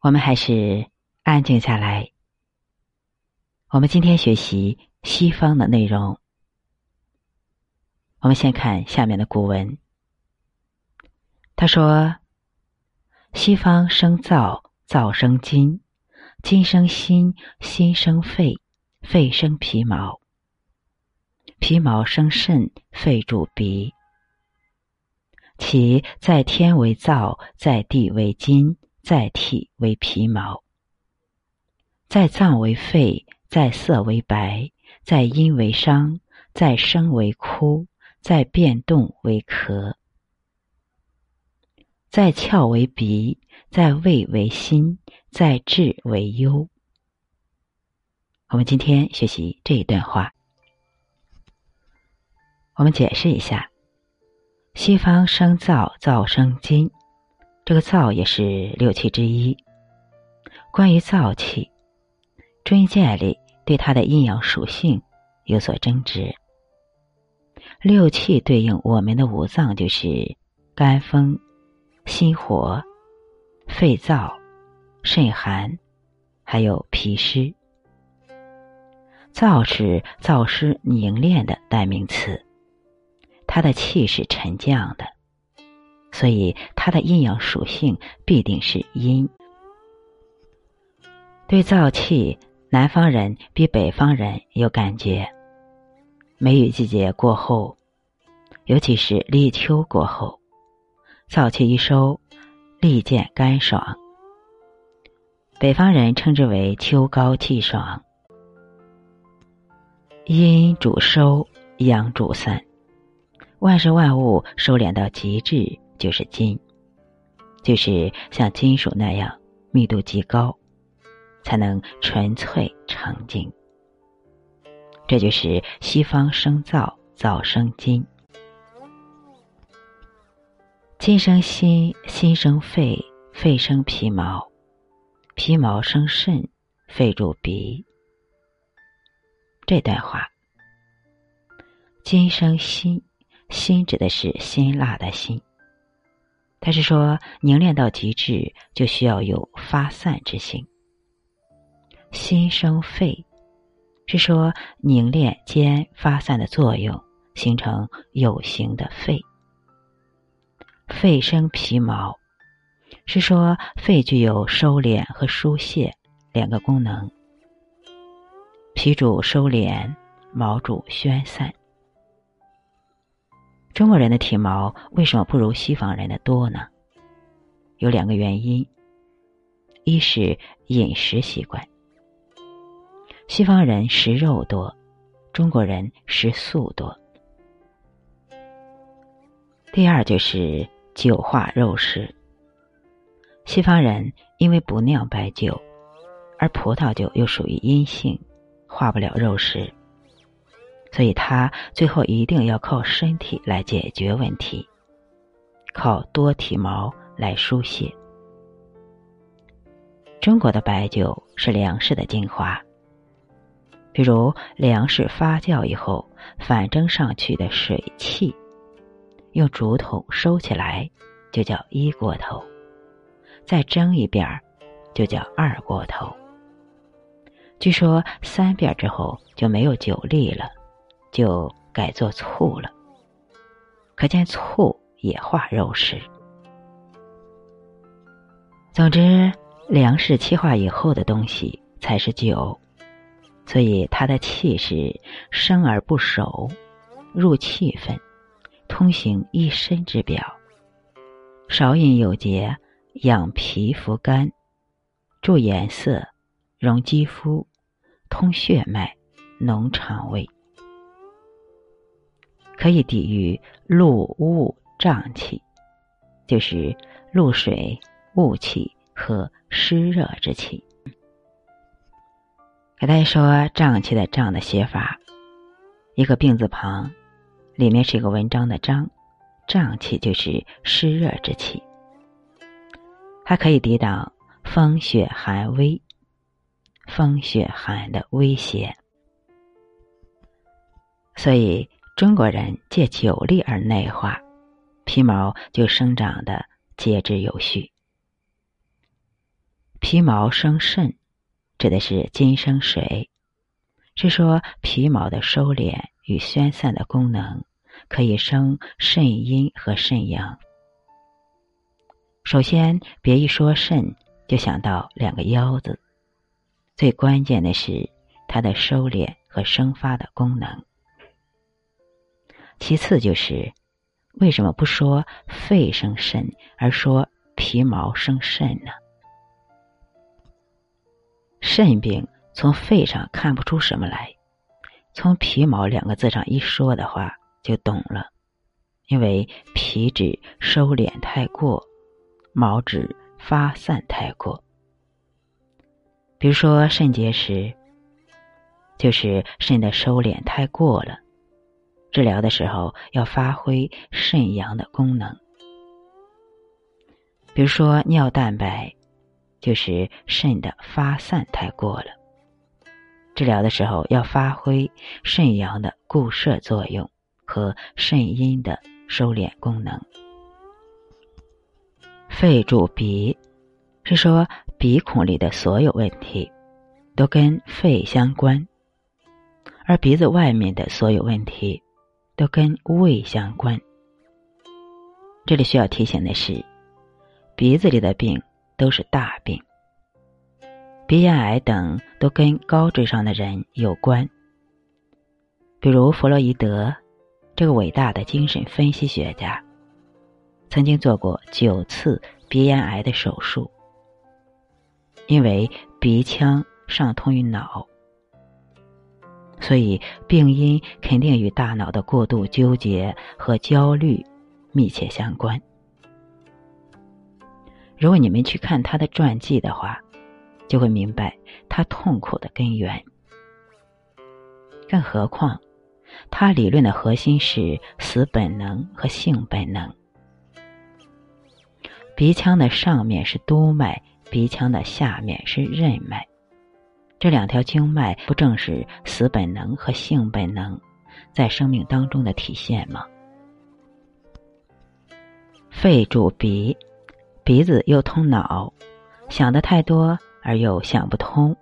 我们还是安静下来。我们今天学习西方的内容。我们先看下面的古文。他说：“西方生燥，燥生金，金生心，心生肺，肺生皮毛，皮毛生肾，肺主鼻。其在天为燥，在地为金。”在体为皮毛，在脏为肺，在色为白，在阴为伤，在声为哭，在变动为咳，在窍为鼻，在胃为心，在志为忧。我们今天学习这一段话，我们解释一下：西方生燥，燥生津。这个燥也是六气之一。关于燥气，中医界里对它的阴阳属性有所争执。六气对应我们的五脏，就是肝风、心火、肺燥、肾寒，还有脾湿。燥是燥湿凝练的代名词，它的气是沉降的。所以，它的阴阳属性必定是阴。对燥气，南方人比北方人有感觉。梅雨季节过后，尤其是立秋过后，燥气一收，立见干爽。北方人称之为秋高气爽。阴主收，阳主散，万事万物收敛到极致。就是金，就是像金属那样密度极高，才能纯粹成金。这就是西方生燥，燥生金，金生心，心生肺，肺生皮毛，皮毛生肾，肺入鼻。这段话，金生心，心指的是辛辣的心。他是说，凝练到极致，就需要有发散之心。心生肺，是说凝练兼发散的作用，形成有形的肺。肺生皮毛，是说肺具有收敛和疏泄两个功能。皮主收敛，毛主宣散。中国人的体毛为什么不如西方人的多呢？有两个原因：一是饮食习惯，西方人食肉多，中国人食素多；第二就是酒化肉食，西方人因为不酿白酒，而葡萄酒又属于阴性，化不了肉食。所以，他最后一定要靠身体来解决问题，靠多体毛来疏泄。中国的白酒是粮食的精华，比如粮食发酵以后反蒸上去的水汽，用竹筒收起来就叫一锅头，再蒸一遍儿就叫二锅头。据说三遍之后就没有酒力了。就改做醋了，可见醋也化肉食。总之，粮食气化以后的东西才是酒，所以它的气是生而不熟，入气分，通行一身之表，少饮有节，养皮肤肝，助颜色，容肌肤，通血脉，浓肠胃。可以抵御露雾瘴气，就是露水、雾气和湿热之气。给大家说瘴气的“瘴”的写法，一个病字旁，里面是一个文章的“章”，瘴气就是湿热之气，还可以抵挡风雪寒威、风雪寒的威胁，所以。中国人借酒力而内化，皮毛就生长的节制有序。皮毛生肾，指的是金生水，是说皮毛的收敛与宣散的功能，可以生肾阴和肾阳。首先，别一说肾，就想到两个腰子。最关键的是它的收敛和生发的功能。其次就是为什么不说肺生肾，而说皮毛生肾呢？肾病从肺上看不出什么来，从皮毛两个字上一说的话就懂了，因为皮脂收敛太过。毛质发散太过，比如说肾结石，就是肾的收敛太过了。治疗的时候要发挥肾阳的功能。比如说尿蛋白，就是肾的发散太过了。治疗的时候要发挥肾阳的固摄作用和肾阴的收敛功能。肺主鼻，是说鼻孔里的所有问题都跟肺相关，而鼻子外面的所有问题都跟胃相关。这里需要提醒的是，鼻子里的病都是大病，鼻咽癌等都跟高智商的人有关，比如弗洛伊德这个伟大的精神分析学家。曾经做过九次鼻咽癌的手术，因为鼻腔上通于脑，所以病因肯定与大脑的过度纠结和焦虑密切相关。如果你们去看他的传记的话，就会明白他痛苦的根源。更何况，他理论的核心是死本能和性本能。鼻腔的上面是督脉，鼻腔的下面是任脉，这两条经脉不正是死本能和性本能在生命当中的体现吗？肺主鼻，鼻子又通脑，想的太多而又想不通，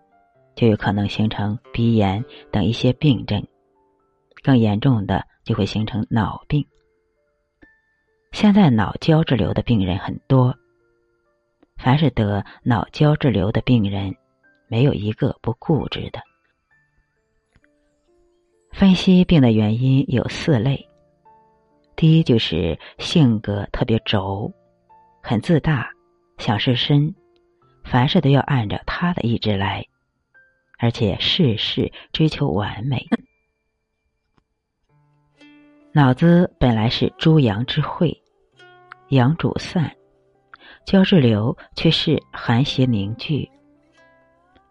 就有可能形成鼻炎等一些病症，更严重的就会形成脑病。现在脑胶质瘤的病人很多，凡是得脑胶质瘤的病人，没有一个不固执的。分析病的原因有四类：第一就是性格特别轴，很自大，想事深，凡事都要按照他的意志来，而且事事追求完美。脑子本来是诸阳之会。阳主散，胶质瘤却是寒邪凝聚。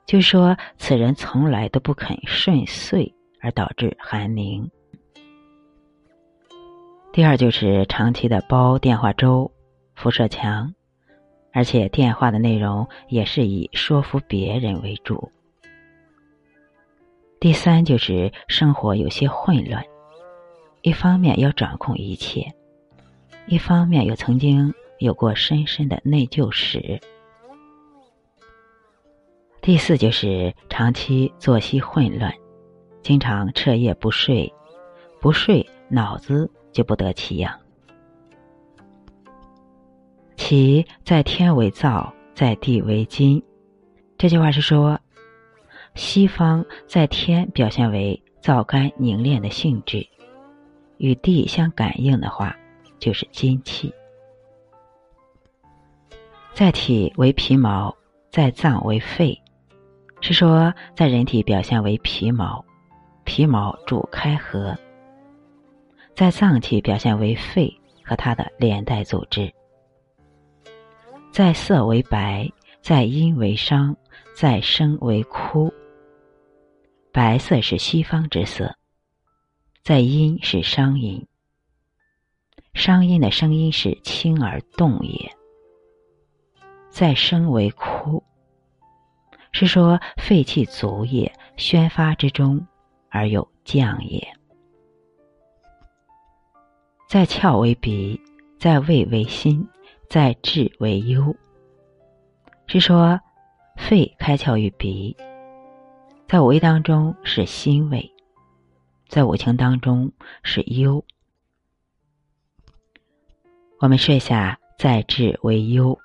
就说此人从来都不肯顺遂，而导致寒凝。第二就是长期的煲电话粥，辐射强，而且电话的内容也是以说服别人为主。第三就是生活有些混乱，一方面要掌控一切。一方面又曾经有过深深的内疚史。第四就是长期作息混乱，经常彻夜不睡，不睡脑子就不得其养。其在天为燥，在地为金。这句话是说，西方在天表现为燥干凝练的性质，与地相感应的话。就是金气，在体为皮毛，在脏为肺，是说在人体表现为皮毛，皮毛主开合；在脏器表现为肺和它的连带组织，在色为白，在阴为伤，在声为枯。白色是西方之色，在阴是商阴。伤阴的声音是轻而动也，在生为枯，是说肺气足也，宣发之中而有降也。在窍为鼻，在胃为心，在志为忧，是说肺开窍于鼻，在五味当中是辛味，在五情当中是忧。我们设下在志为忧，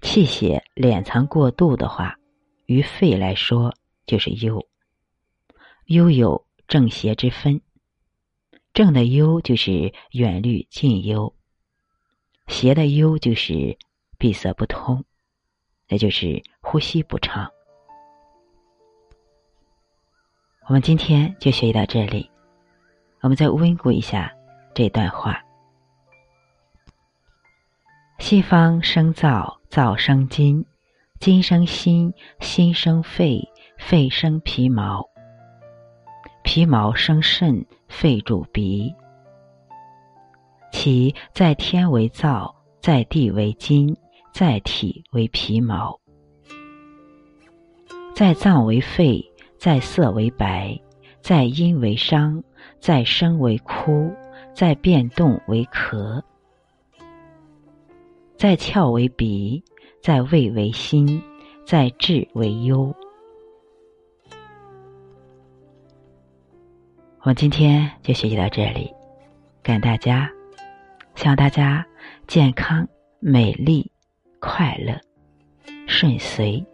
气血敛藏过度的话，于肺来说就是忧。忧有正邪之分，正的忧就是远虑近忧，邪的忧就是闭塞不通，那就是呼吸不畅。我们今天就学习到这里，我们再温故一下这段话。西方生燥，燥生金，金生心，心生肺，肺生皮毛，皮毛生肾，肺主鼻。其在天为燥，在地为金，在体为皮毛，在脏为肺，在色为白，在阴为伤，在声为哭，在变动为咳。在窍为鼻，在位为心，在智为忧。我今天就学习到这里，感谢大家，希望大家健康、美丽、快乐、顺遂。